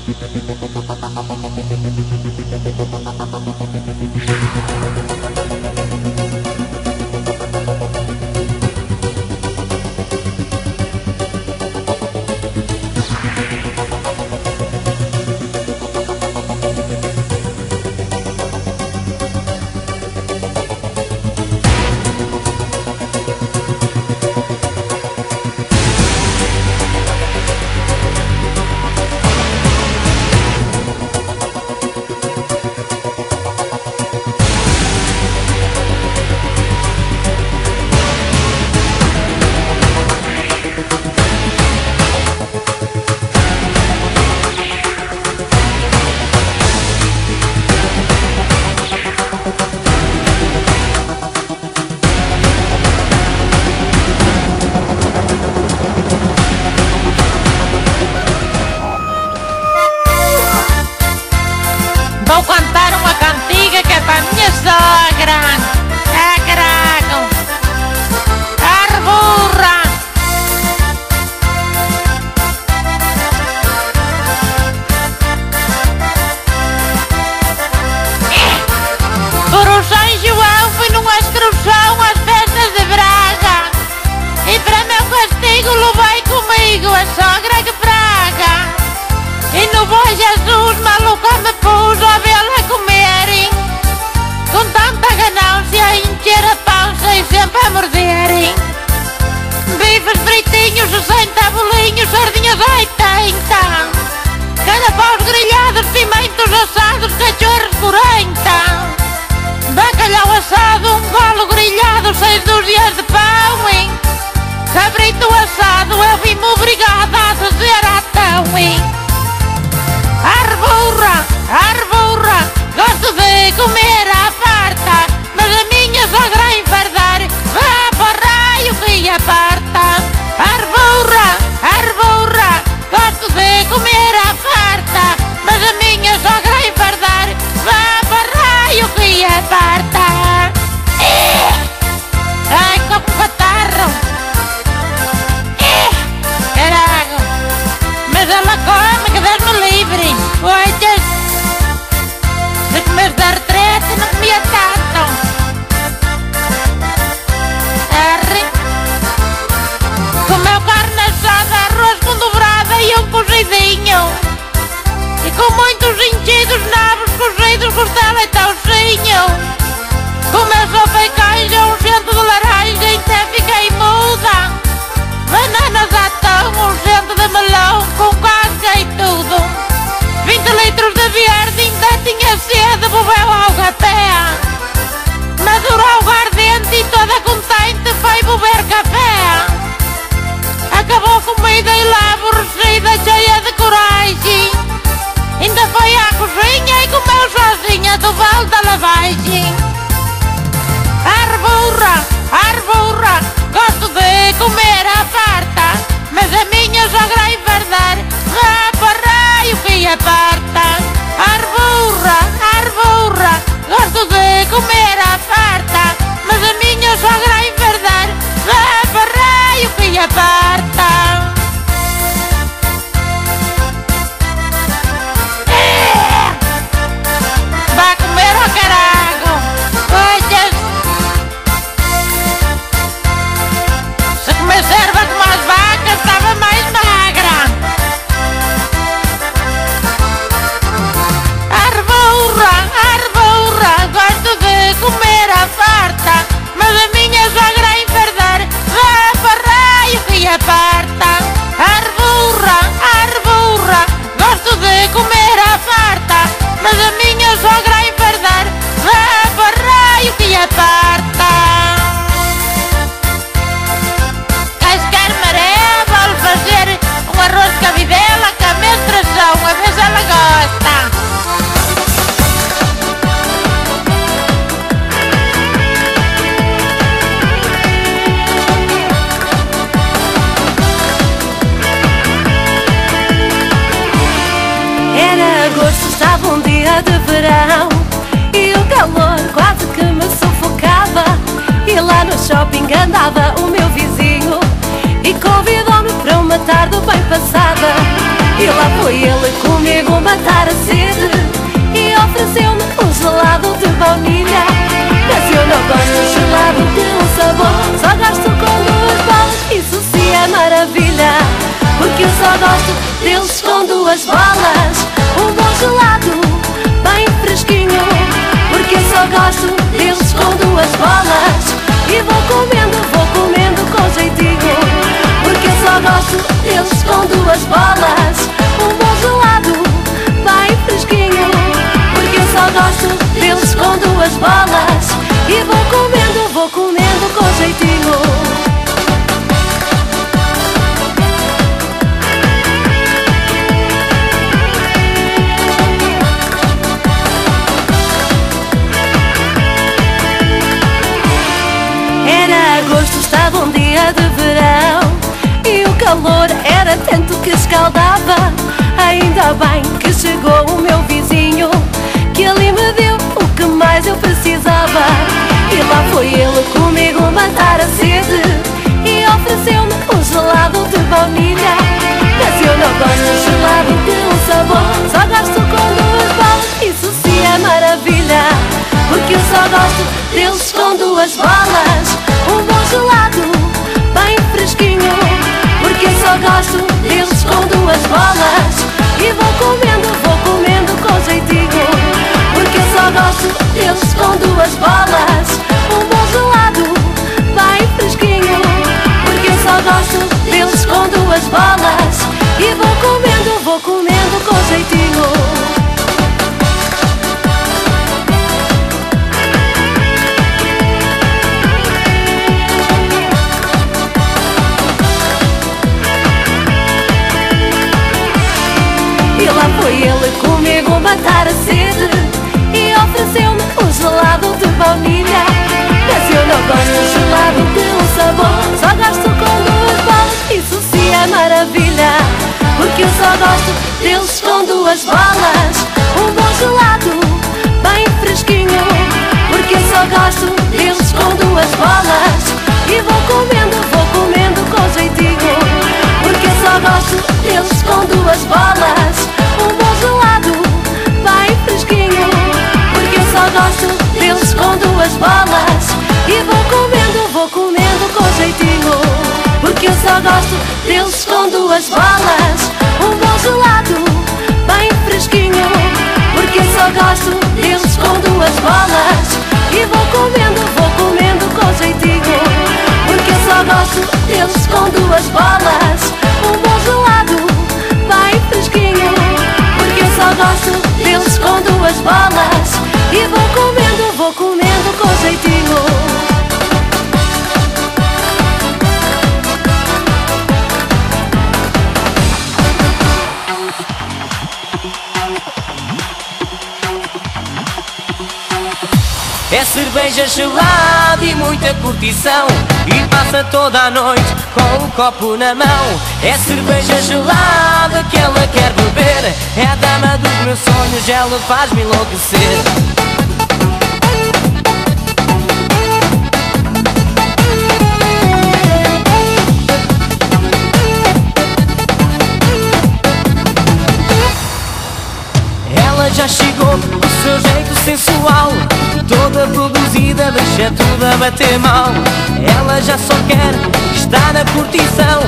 Thank you. obrigada a dizer então, arburra, Arvoura, arvoura, gosto de comer à farta, mas a minha sogra enfardar, vá para o raio que aparta. sozinho. Com as roupas um gente de laranja até fiquei muda. Bananas à tão, gente de melão, com casca e tudo. 20 litros de verde, ainda tinha sede, bebeu até. Madurou o ardente e toda contente foi beber café. Acabou comida e lá aborrecida, cheia de coragem. Ainda foi a Fico mal sozinha do Val da Lavagem. arburra, arburra, gosto de comer a farta, mas a minha sogra enverdar, raparei o que aparta. arburra, arburra, gosto de comer gosto deles com duas bolas. Um bom gelado, bem fresquinho Porque eu só gosto deles com duas bolas. E vou comendo, vou comendo com jeitinho Porque eu só gosto deles com duas bolas. Um bom gelado, bem fresquinho Porque eu só gosto deles com duas bolas. E vou comendo, vou comendo com jeitinho calor era tanto que escaldava. Ainda bem que chegou o meu vizinho Que ali me deu o que mais eu precisava. E lá foi ele comigo matar a sede E ofereceu-me um gelado de baunilha. Mas eu não gosto de gelado de um sabor Só gosto com duas bolas, isso sim é maravilha Porque eu só gosto deles com duas bolas Um bom gelado, bem fresquinho gosto deles com duas bolas. E vou comendo, vou comendo com jeitinho Porque eu só gosto deles com duas bolas. Um bom gelado, bem fresquinho Porque eu só gosto deles com duas bolas. E vou comendo, vou comendo com jeitinho Lá foi ele comigo matar a sede E ofereceu-me um gelado de baunilha Mas eu não gosto de gelado um sabor Só gosto com duas bolas, isso sim é maravilha Porque eu só gosto deles com duas bolas Um bom gelado, bem fresquinho Porque eu só gosto deles com duas bolas E vou comendo, vou comendo com jeitinho Porque eu só gosto deles com duas bolas gelado, bem fresquinho Porque eu só gosto deles com duas bolas. E vou comendo, vou comendo com jeitinho Porque eu só gosto deles com duas bolas. Um bom gelado, bem fresquinho Porque eu só gosto deles com duas bolas. E vou comendo, vou comendo com jeitinho Porque eu só gosto deles com duas bolas Só gosto deles com duas bolas. E vou comendo, vou comendo com jeitinho É cerveja gelada e muita curtição. E passa toda a noite com o copo na mão. É cerveja gelada que ela quer beber. É a dama dos meus sonhos, ela faz-me enlouquecer. Ela já chegou o seu jeito sensual Toda produzida, deixa tudo a bater mal. Ela já só quer estar na curtição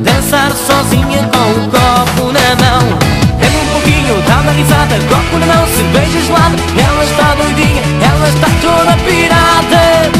Dançar sozinha com o copo na mão. Bebe um pouquinho, dá uma risada Copo na mão, cerveja gelada Ela está doidinha, ela está toda pirada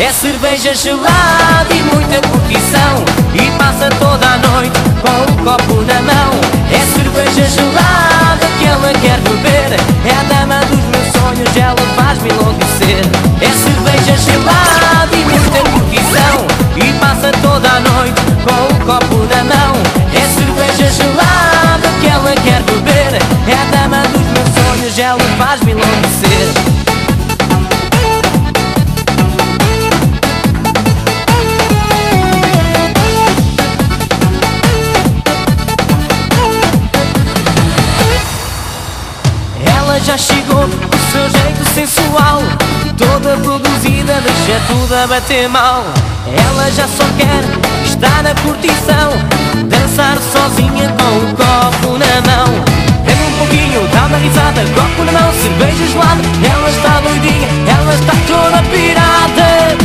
É cerveja gelada e muita curtição. E passa toda a noite com o copo na mão. É cerveja gelada que ela quer beber. É a dama dos meus sonhos, ela faz-me enlouquecer. É cerveja gelada e muita curtição. E passa toda a noite com o copo na mão. É cerveja gelada que ela quer beber. É a dama dos meus sonhos, ela faz-me sensual Toda produzida, deixa é tudo a bater mal. Ela já só quer estar na curtição Dançar sozinha com o copo na mão. Bebe um pouquinho, dá uma risada Copo na mão, cerveja gelada Ela está doidinha, ela está toda pirada.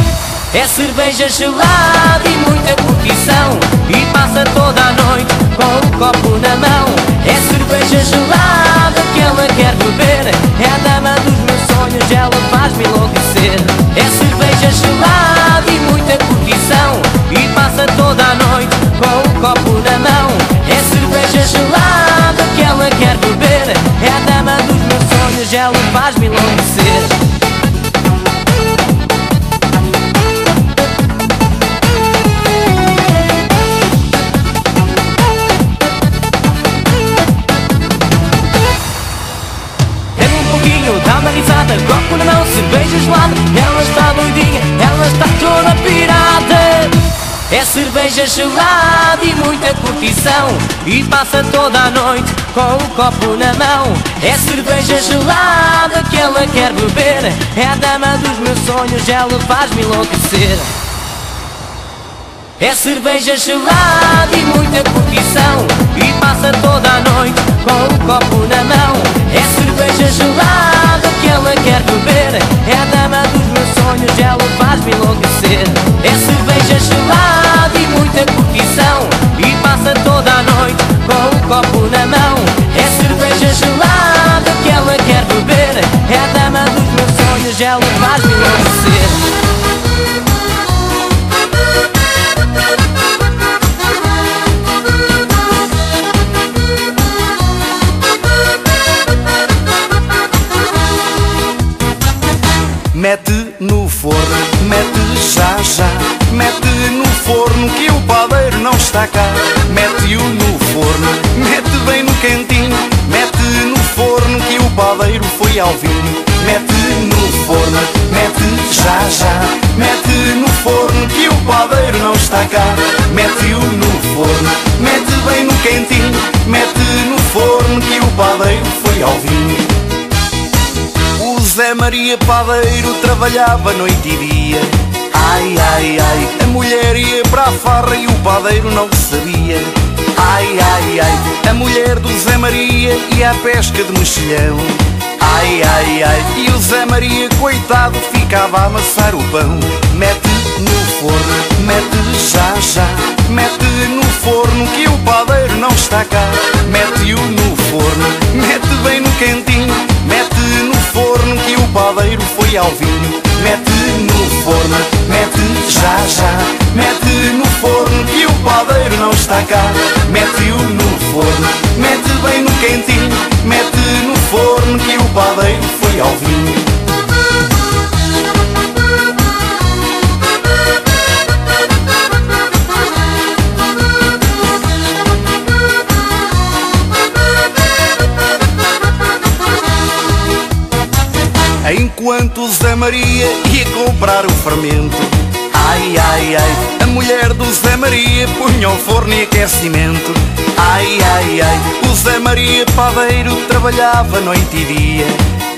É cerveja gelada e muita curtição E passa toda a noite com o copo na mão. É cerveja gelada que ela quer beber É a dama dos sonhos, ela faz-me enlouquecer. É cerveja gelada e muita curtição. E passa toda a noite com o copo na mão. É cerveja gelada que ela quer beber. É a dama dos meus sonhos, ela faz-me enlouquecer Ela está doidinha, ela está toda pirada. É cerveja gelada e muita curtição. E passa toda a noite com o copo na mão. É cerveja gelada que ela quer beber. É a dama dos meus sonhos, ela faz-me enlouquecer. É cerveja gelada e muita curtição. E passa toda a noite com o copo na mão. É cerveja gelada que ela quer beber É a dama dos meus sonhos, ela faz-me enlouquecer. É cerveja gelada e muita curtição E passa toda a noite com o copo na mão. É cerveja gelada que ela quer beber É a dama dos meus sonhos, ela faz-me enlouquecer Mete no forno, mete já já. Mete no forno que o padeiro não está cá. Mete-o no forno, mete bem no cantinho. Mete no forno que o padeiro foi ao vinho. Mete no forno, mete já já. Mete no forno que o padeiro não está cá. Mete-o no forno, mete bem no cantinho Maria Padeiro trabalhava noite e dia. Ai, ai, ai, a mulher ia para a farra e o padeiro não sabia. Ai, ai, ai, a mulher do Zé Maria ia à pesca de mexilhão. Ai, ai, ai, e o Zé Maria, coitado, ficava a amassar o pão. Mete no forno, mete já, já. Mete no forno que o padeiro não está cá. Mete-o no forno, mete bem no cantinho Mete no forno que o padeiro foi ao vinho. Mete no forno, mete já já. Mete no forno que o padeiro não está cá. Mete-o no forno, mete bem no quentinho. Mete no forno que o padeiro foi ao vinho Enquanto Zé Maria ia comprar o fermento. Ai, ai, ai, a mulher do Zé Maria punha o forno e aquecimento. Ai, ai, ai, o Zé Maria padeiro trabalhava noite e dia.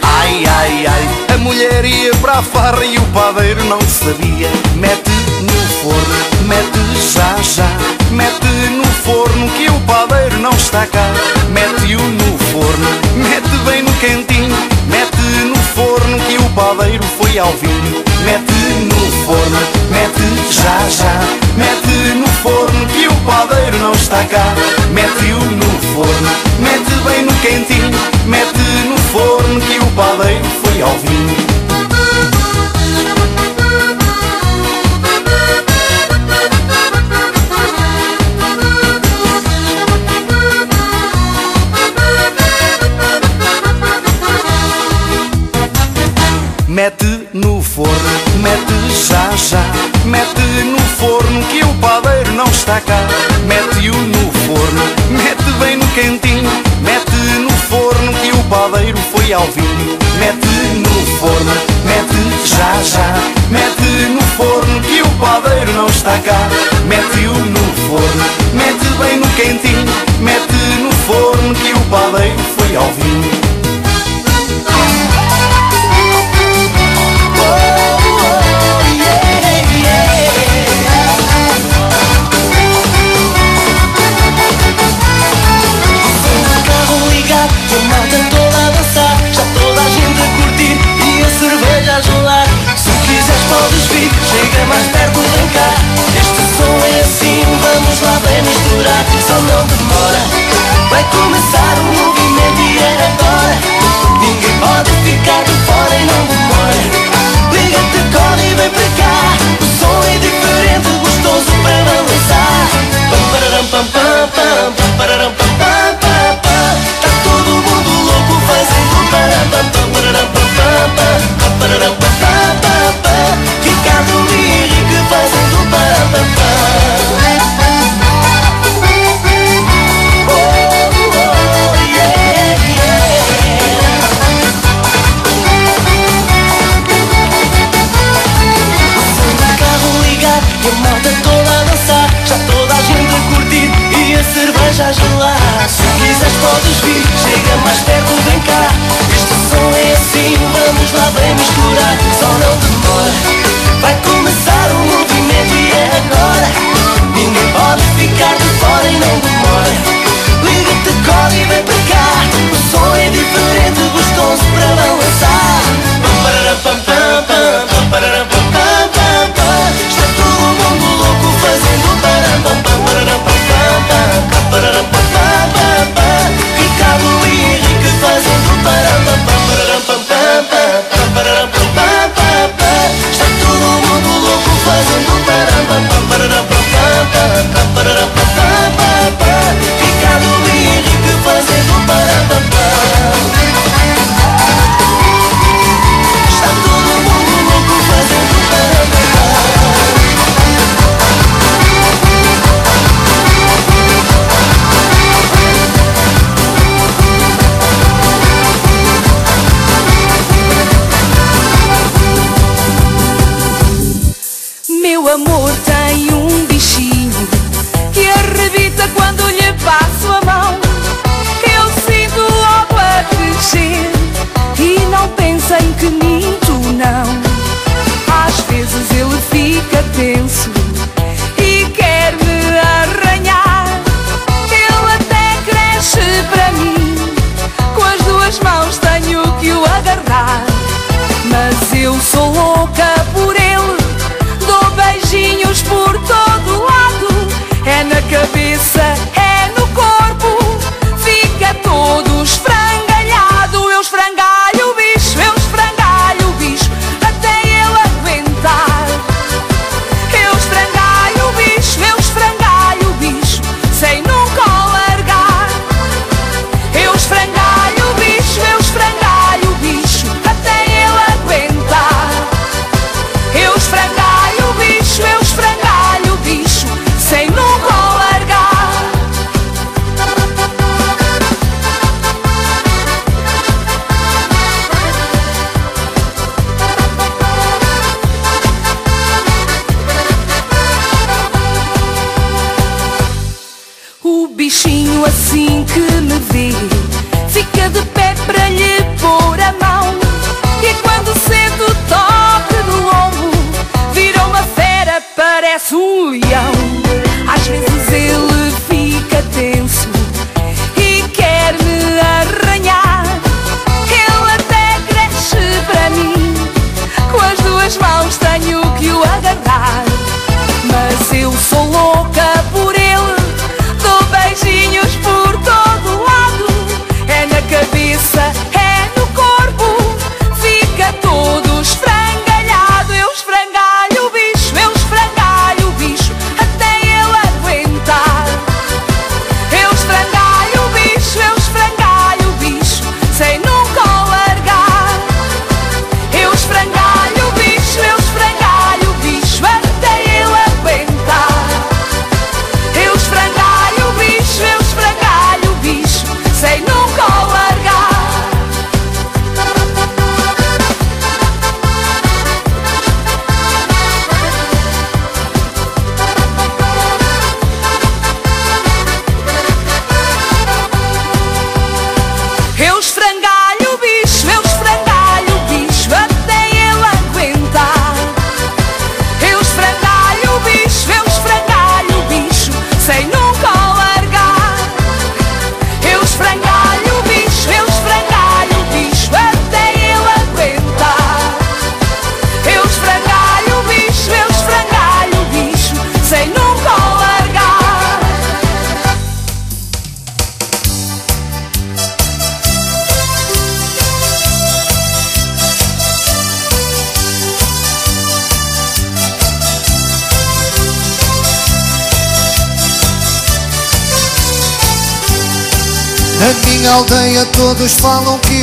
Ai, ai, ai, a mulher ia para a farra e o padeiro não sabia. Mete no forno, mete já, já. Mete no forno que o padeiro não está cá. Mete-o no forno, mete bem no cantinho Mete no forno que o padeiro foi ao vinho. Mete no forno, mete já, já. Mete no forno que o padeiro não está cá. Mete-o no forno, para mim. Com as duas mãos tenho que o agarrar. Mas eu sou louca por ele.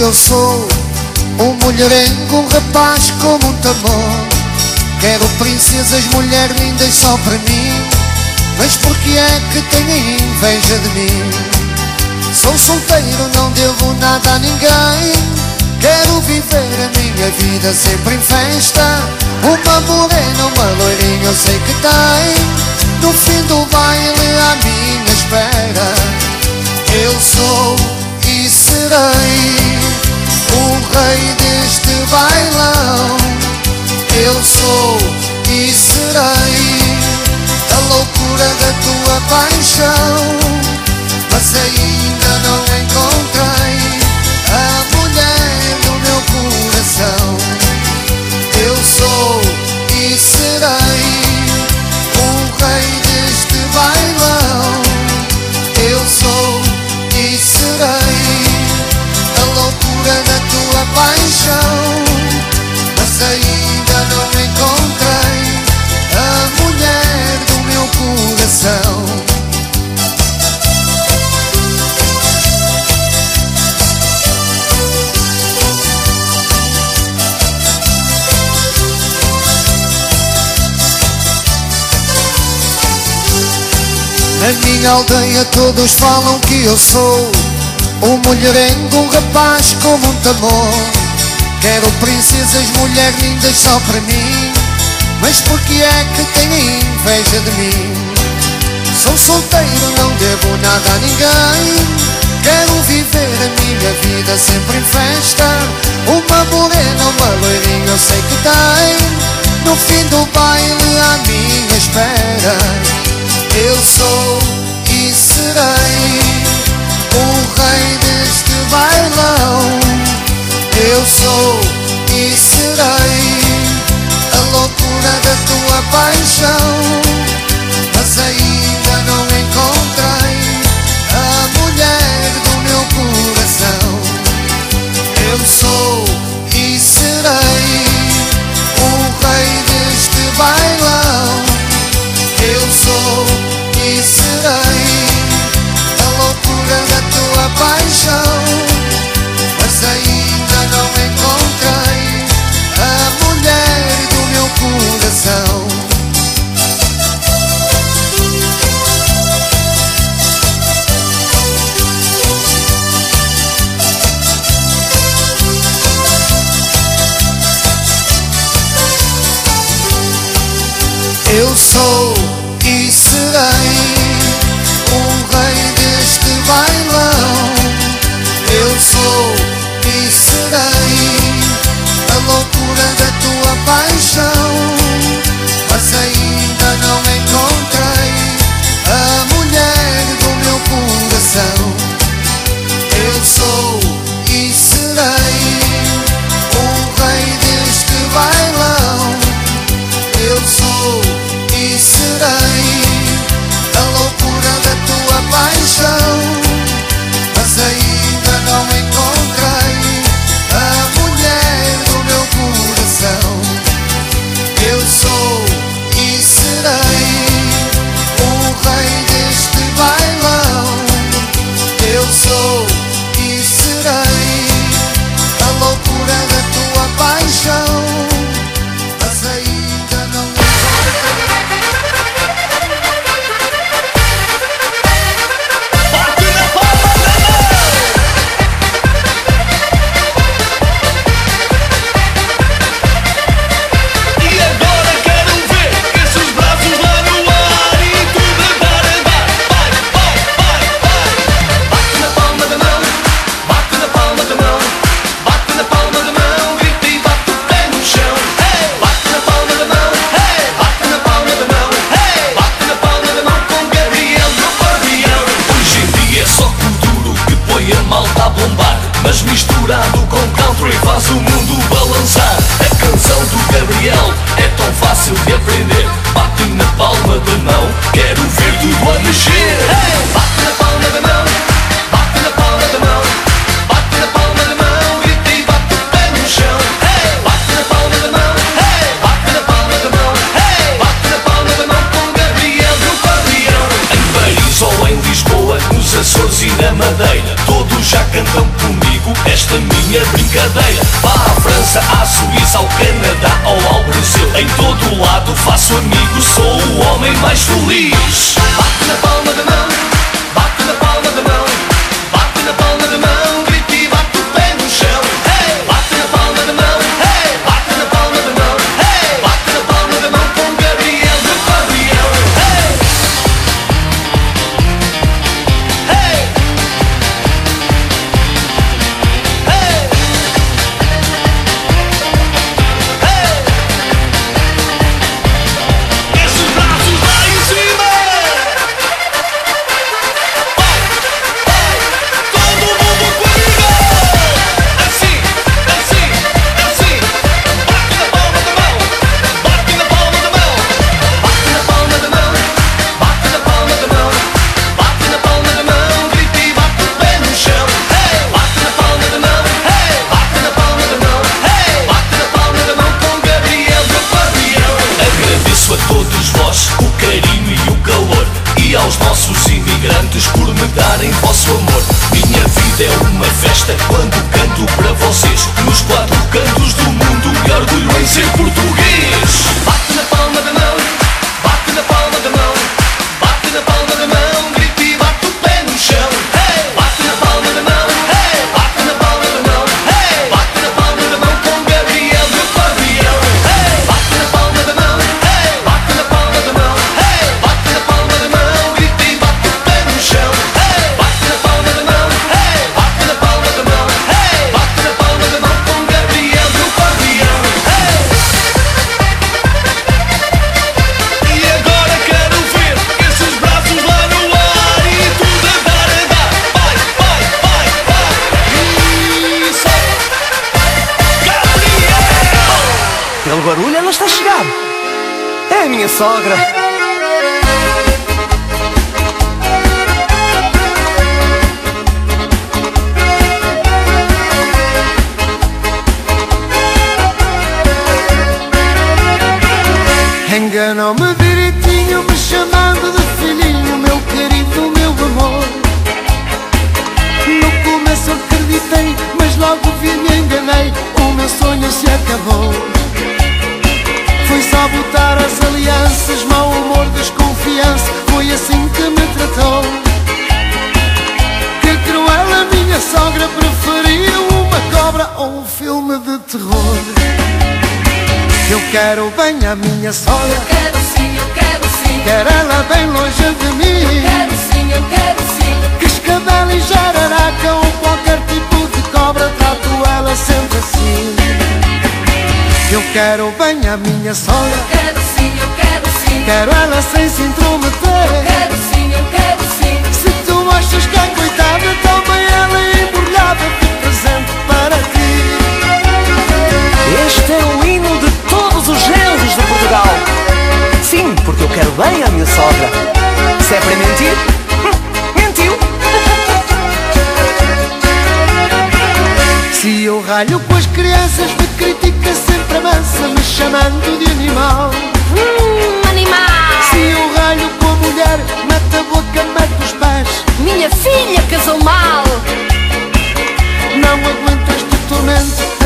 eu sou Um mulherengo, um rapaz como um tambor. Quero princesas, mulheres lindas só para mim. Mas porque é que têm inveja de mim? Sou solteiro, não devo nada a ninguém. Quero viver a minha vida sempre em festa. Uma morena, uma loirinha eu sei que tem. No fim do baile a minha aldeia todos falam que eu sou Um mulherengo, um rapaz como um amor. Quero princesas, mulher lindas só para mim. Mas por que é que têm inveja de mim? Sou solteiro, não devo nada a ninguém. Quero viver a minha vida sempre em festa. Uma morena, uma loirinha eu sei que tem. No fim do baile à minha espera Eu sou show Enganou-me direitinho, me chamando de filhinho, meu querido, meu amor. No começo acreditei, mas logo vi me enganei, o meu sonho se acabou. Foi só botar as alianças, mau humor, desconfiança, foi assim que me tratou. Que cruel a minha sogra preferia uma cobra ou um filme de terror. Eu quero bem a minha sogra, Quero sim, eu quero sim. quero ela bem longe de mim. Quero sim, eu quero sim. Cascavel e jararaca ou qualquer tipo de cobra, trato ela sempre assim. Eu quero bem a minha sogra, Quero sim, eu quero sim. quero ela sem se intrometer. Quero sim, eu quero sim. Se tu achas que é coitada, também ela é embrulhada de presente para ti. Este é o hino de todos os genros de Portugal. Sim, porque eu quero bem à minha sogra. Se é para mentir, hum, mentiu. Se eu ralho com as crianças, me critica sempre avança, me chamando de animal. Hum, animal. Se eu ralho com a mulher, mete a boca, mete os pés. Minha filha casou mal. Não aguento este tormento,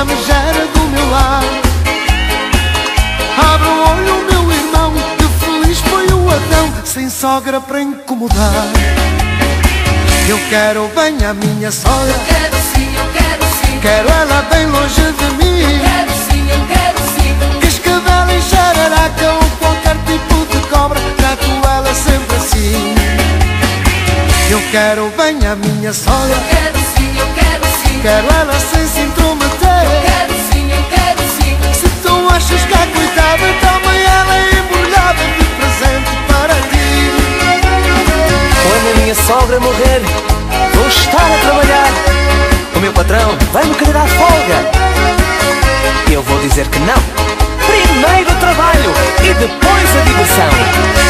a megera do meu lar. Abre o olho, meu irmão, que feliz foi o Adão, sem sogra para incomodar. Eu quero bem a minha sogra, Quero sim, eu quero sim. quero ela bem longe de mim. Quero sim, eu quero sim. Cascavel e jararaca ou qualquer tipo de cobra, trato ela sempre assim. Eu quero bem a minha sogra, Quero sim, eu quero sim. quero Vem-me querer dar folga. Eu vou dizer que não. Primeiro o trabalho e depois a diversão.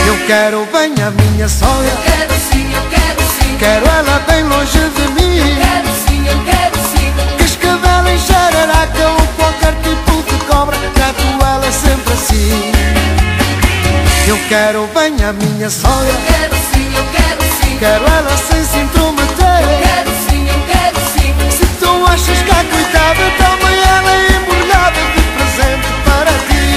Eu quero bem a minha sogra. Eu quero sim, eu quero sim. Quero ela bem longe de mim. Eu quero sim, eu quero sim. Que escavela em jararaca ou qualquer é tipo de cobra. Trato ela sempre assim. Eu quero bem a minha sogra. Eu quero sim, eu quero sim. Quero ela sem sintoma achas que a coitada também ela é embrulhada de presente para ti?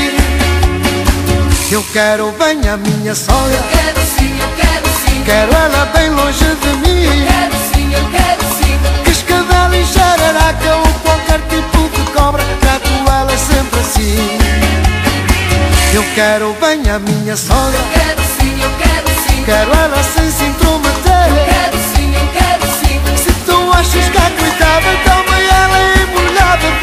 Eu quero bem a minha sogra. Eu quero sim, eu quero sim. Quero ela bem longe de mim. Eu quero sim, eu quero sim. Que escadela e jararaca ou qualquer tipo de cobra, trato ela sempre assim. Eu quero bem a minha sogra. Eu quero sim, eu quero sim. Quero ela sem se intrometer. Eu quero sim achas que a coitava tão bem ela é embrulhada.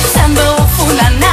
Pensando fulana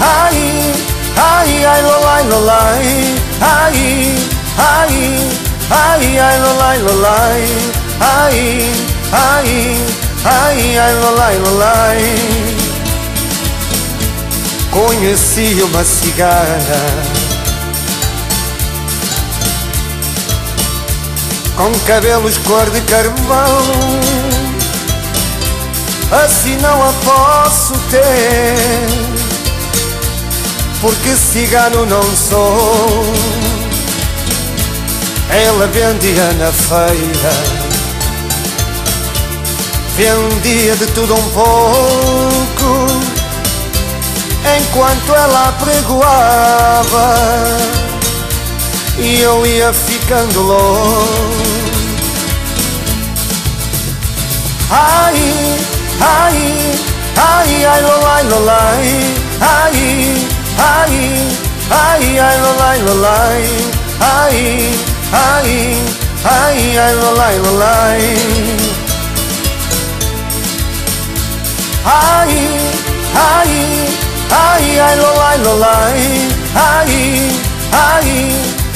ai, ai, ai, lolai, lolai, ai, ai, ai, ai, lolai, lolai, ai, ai, ai, ai, lolai, lolai. Conheci uma cigana com cabelos cor de carvão. Assim não a posso ter, porque cigano não sou. Ela vendia na feira, vendia de tudo um pouco, enquanto ela pregoava, e eu ia ficando louco. Ai, ai, ai, ai, lolai, lolai, ai, ai, ai, ai, lolai, lolai, ai, ai, ai, ai, lolai, lolai. Ai, ai, ai, ai, lolai, lolai, ai, ai,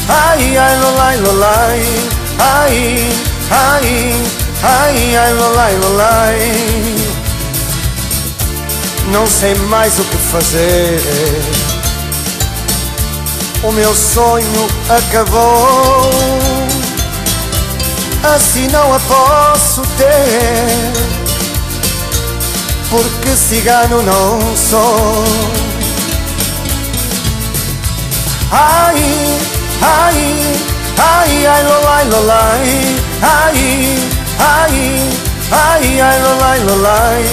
ai, ai, lolai, lolai, ai, ai, ai, ai, lolai, lolai. Não sei mais o que fazer. O meu sonho acabou. Assim não a posso ter porque cigano não sou. Ai, ai, ai, ai, lolai, lolai, ai, ai, ai, ai, lolai, lolai,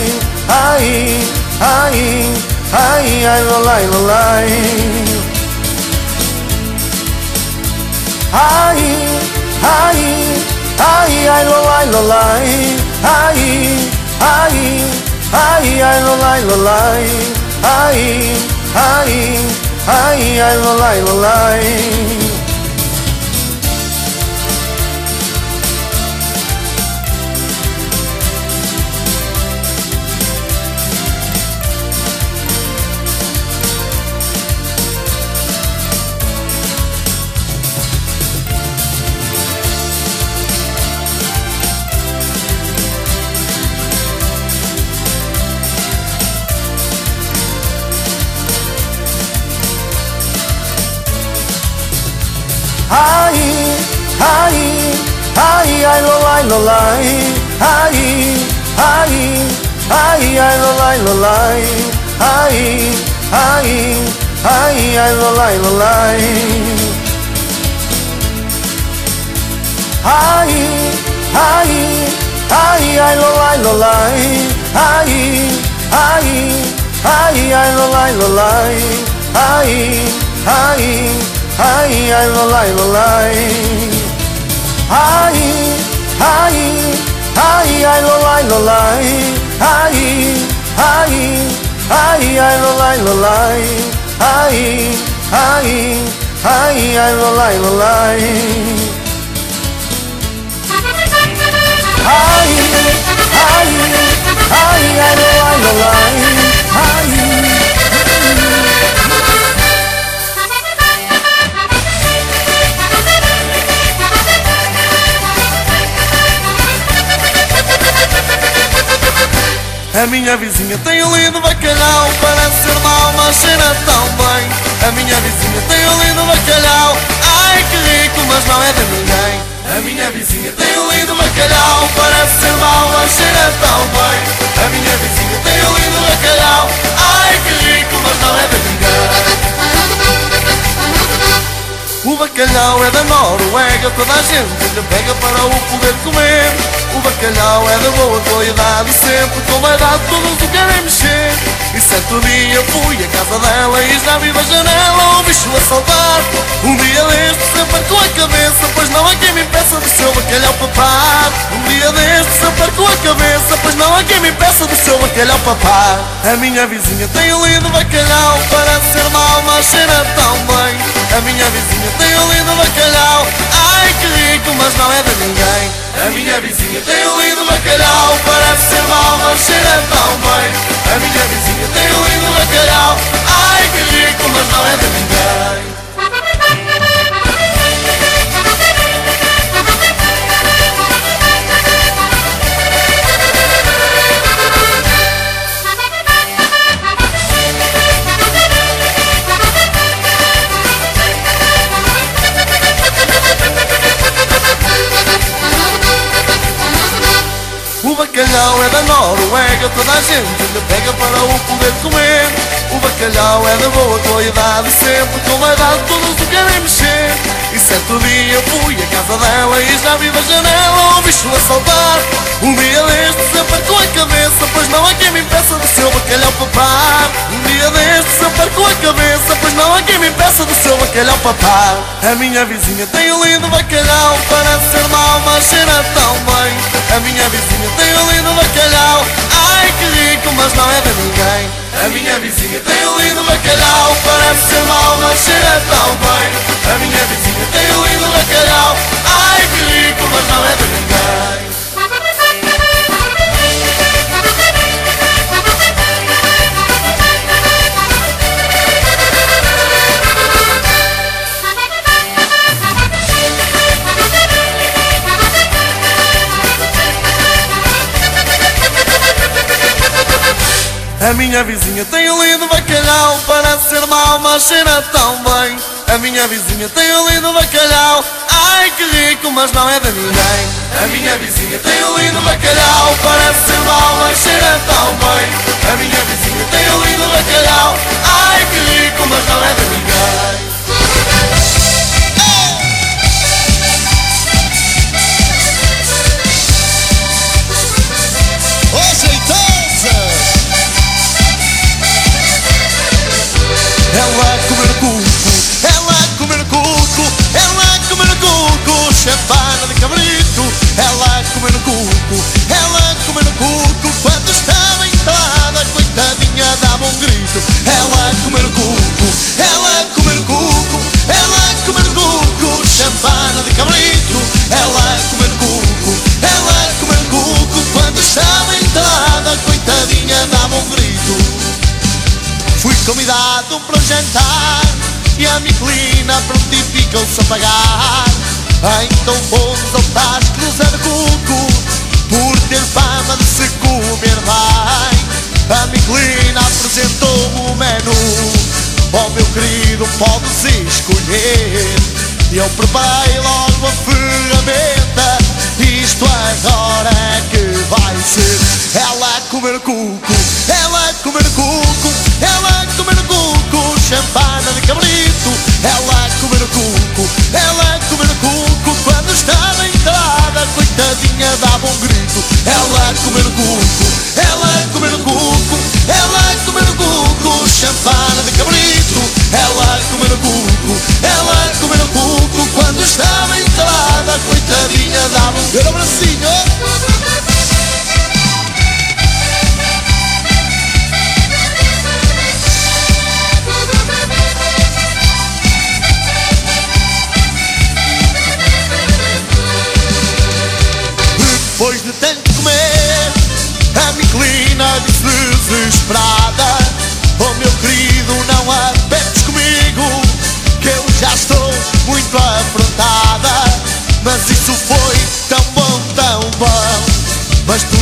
ai, ai, ai, ai, lolai, lolai. Ai, ai, ai, ai, lolai, lolai, ai, ai, ai, ai, lolai, lolai, ai, ai, ai, ai, lolai, lolai. Ai, ai, ai, lo, lai, lo, lai. Ai, ai, ai, ai, lo, lai, lo, lai. Ai, ai, ai, ai, lo, lai, lo, lai. Ai, ai, ai, ai, lo, lai, lo, lai. Ai, ai, ai, ai, lo, lai, lo, lai. Ai, ai, ai, ai, lo, lai, lo, lai. Ai, ai, ai, ai, lo, lai. Ai, ai, ai, ai, lo, lai. Ai, ai, ai, ai, lo, lai. Ai, ai, ai, ai, lo, lai. A minha vizinha tem um lindo bacalhau Parece ser mau, mas cheira tão bem. A minha vizinha tem um lindo bacalhau. Ai que rico, mas não é de ninguém. A minha vizinha tem um lindo bacalhau Parece ser mau, mas cheira tão bem. A minha vizinha tem um lindo bacalhau. Ai que rico, mas não é de ninguém. O bacalhau é da Noruega, toda a gente lhe pega para o poder comer. O bacalhau é da boa qualidade, sempre com vaidade todos o querem mexer. E certo dia fui à casa dela e já vi da janela o bicho a saltar. Um dia deste sempre com a cabeça, pois não há quem me impeça do seu bacalhau papar. Um dia deste sempre com a cabeça, pois não há quem me impeça do seu bacalhau papar. A minha vizinha tem um lindo bacalhau, parece ser mau, mas cheira tão bem. A minha vizinha tem um lindo bacalhau Ai que rico, mas não é de ninguém A minha vizinha tem lindo bacalhau Parece ser mau, mas cheira tão bem. A minha vizinha tem lindo bacalhau. Ai que rico, mas não é de ninguém Noruega, toda a gente lhe pega para o poder comer. O bacalhau é da boa qualidade, sempre com vaidade todos o querem mexer. E certo dia fui à casa dela e já vi da janela o bicho a saltar. Um dia deste sempre com a cabeça, pois não há quem me impeça do seu bacalhau papar. Um dia deste sempre com a cabeça, pois não há quem me impeça do seu bacalhau papar. A minha vizinha tem um lindo bacalhau, parece ser mau, mas cheira tão bem. A minha vizinha tem um lindo bacalhau, ai rico, mas não é de ninguém. A minha vizinha tem um lindo bacalhau, parece ser mau, mas cheira tão bem. A minha vizinha tem um lindo bacalhau, ai que rico, mas não é de ninguém. A minha vizinha tem um lindo bacalhau Parece ser mau, mas cheira tão bem. A minha vizinha tem um lindo bacalhau. Ai que rico, mas não é de ninguém. A minha vizinha tem um lindo bacalhau Parece ser mau, mas cheira tão bem. A minha vizinha tem um lindo bacalhau. Ai que rico, mas não é de ninguém esquina prontificam-se a pagar. Então fomos ao Taz cruzando cuco Por ter fama de se comer bem. A Miclina apresentou o menu Oh meu querido, podes escolher. E eu preparei logo a ferramenta Isto agora é que vai ser. Ela comer cuco, ela comer cuco Ela comer cuco, champana de cabrito ela a comer cuco, ela a comer cuco, quando estava entrada, coitadinha dava um grito, ela a comer cuco, ela comer cuco, ela comer cuco, champana de cabrito, ela comer cuco, ela comer cuco, quando estava entrada, coitadinha dava um grito,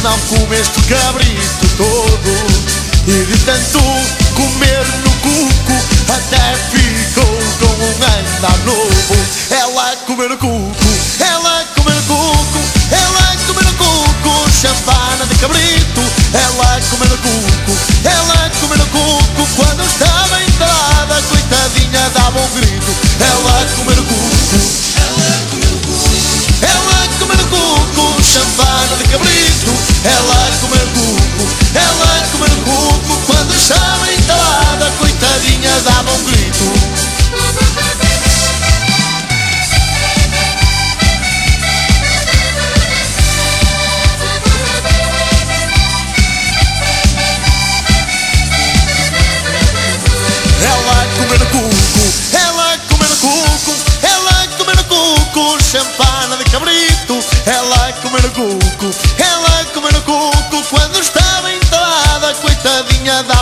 não comeste o cabrito todo E de tanto comer no cuco Até ficou com um andar novo. Ela comer o cuco Ela comer o cuco Ela comer o cuco Champana de cabrito. Ela comer o cuco Ela comer o cuco Quando estava entrada Coitadinha dava um grito. Ela comer o cuco ela a comer o cuco, champana de cabrito Ela entrada, coitadinha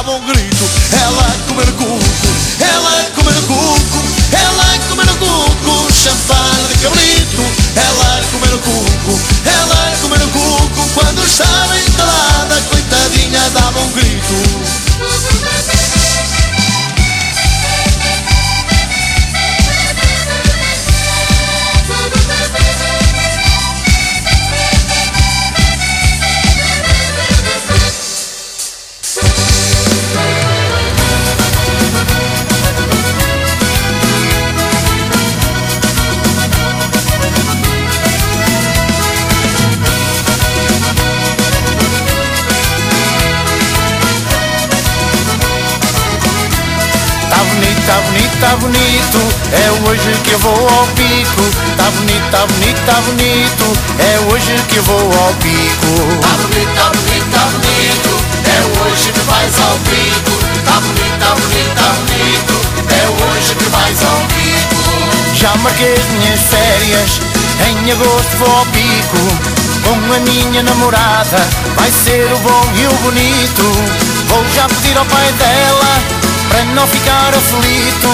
tá bonito, É hoje que eu vou ao pico. Tá bonito, tá bonito, tá bonito É hoje que eu vou ao pico. Tá bonito, tá bonito, tá bonito É hoje que vais ao pico. Tá bonito, tá bonito, tá bonito É hoje que vais ao pico. Já marquei as minhas férias Em agosto vou ao pico. Com a minha namorada Vai ser o bom e o bonito. Vou já pedir ao pai dela Para não ficar aflito.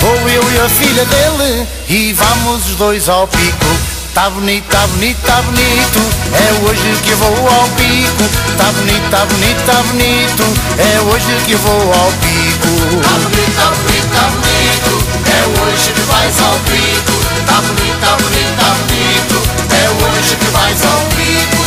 Vou eu e a filha dele E vamos os dois ao pico. Tá bonito, tá bonito, tá bonito. É hoje que eu vou ao pico. Tá bonito, tá bonito, tá bonito. É hoje que eu vou ao pico. Tá bonito, tá bonito, tá bonito. É hoje que vais ao pico. Tá bonito, tá bonito, tá bonito. É hoje que vais ao pico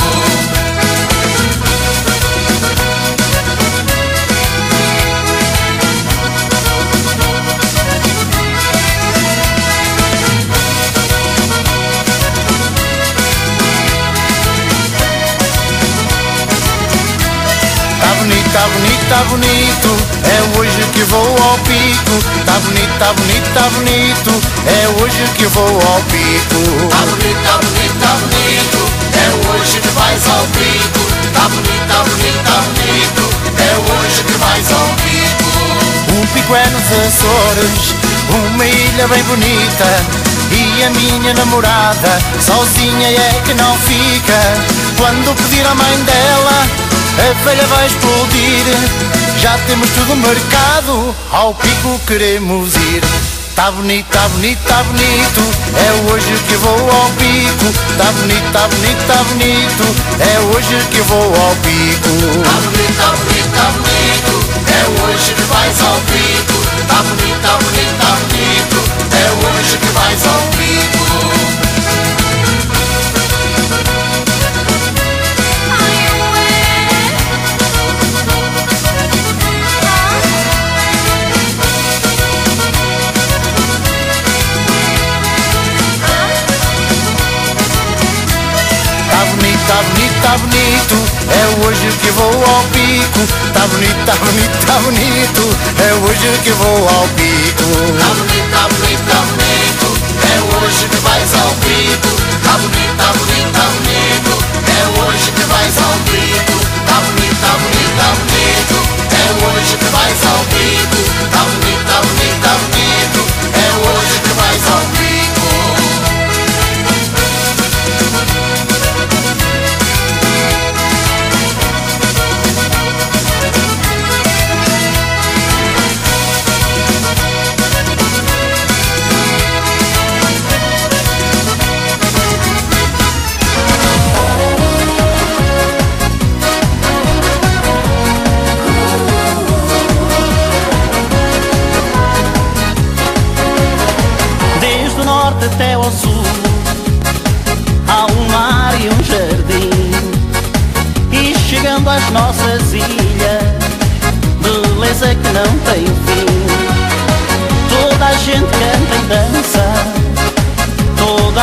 Tá bonito, tá bonito, É hoje que vou ao pico. Tá bonito, tá bonito, tá bonito É hoje que vou ao pico. Tá bonito, tá bonito, tá bonito É hoje que vais ao pico. Tá bonito, tá bonito, tá bonito É hoje que vais ao pico. O pico é nos Açores Uma ilha bem bonita. E a minha namorada Sozinha é que não fica. Quando pedir à mãe dela A velha vai explodir. Já temos tudo marcado. Ao pico queremos ir. Tá bonito, tá bonito, tá bonito. É hoje que vou ao pico. Tá bonito, tá bonito, tá bonito. É hoje que vou ao pico. Tá bonito, tá bonito, tá bonito. É hoje que vais ao pico. Tá bonito, tá bonito, tá bonito. É hoje que vais ao pico Tá bonito, tá bonito, é hoje que vou ao pico. Tá bonito, tá bonito, tá bonito, é hoje que vou ao pico. Tá bonito, tá bonito, tá bonito, é hoje que vais ao pico. Tá bonito, tá bonito, tá bonito, é hoje que vais ao pico. Tá bonito, tá bonito, tá bonito, é hoje que vais ao pico. Tá bonito, tá bonito, tá bonito, é hoje que vais ao pico.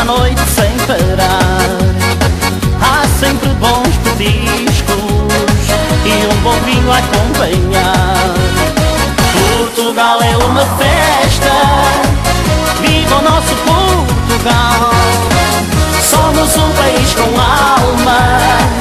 A noite sem parar. Há sempre bons petiscos E um bom vinho a acompanhar. Portugal é uma festa Viva o nosso Portugal. Somos um país com alma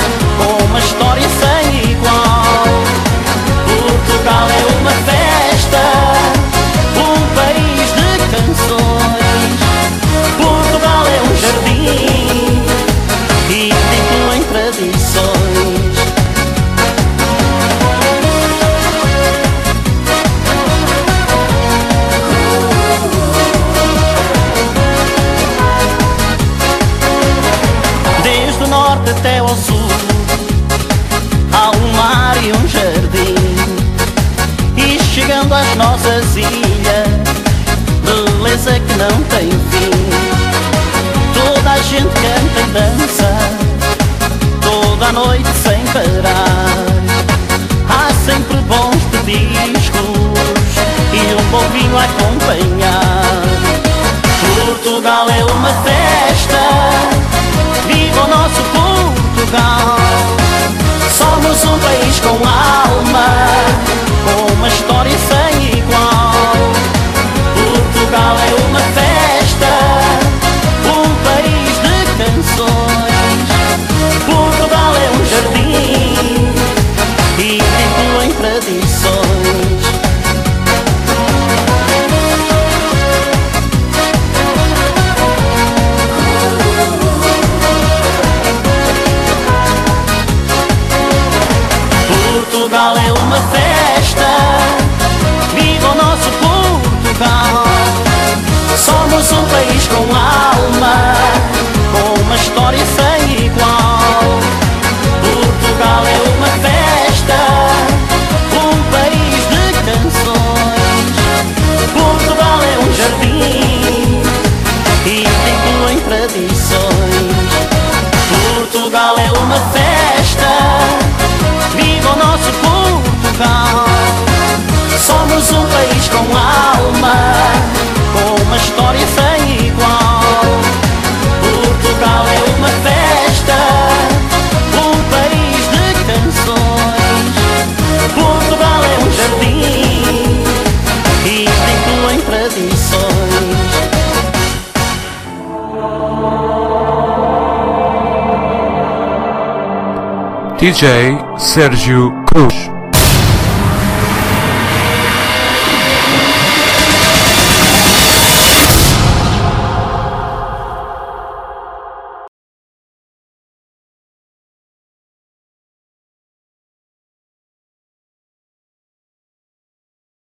gente canta dança Toda a noite sem parar. Há sempre bons petiscos E um bom vinho a acompanhar. Portugal é uma festa Viva o nosso Portugal. Somos um país com alma DJ Sérgio Cruz.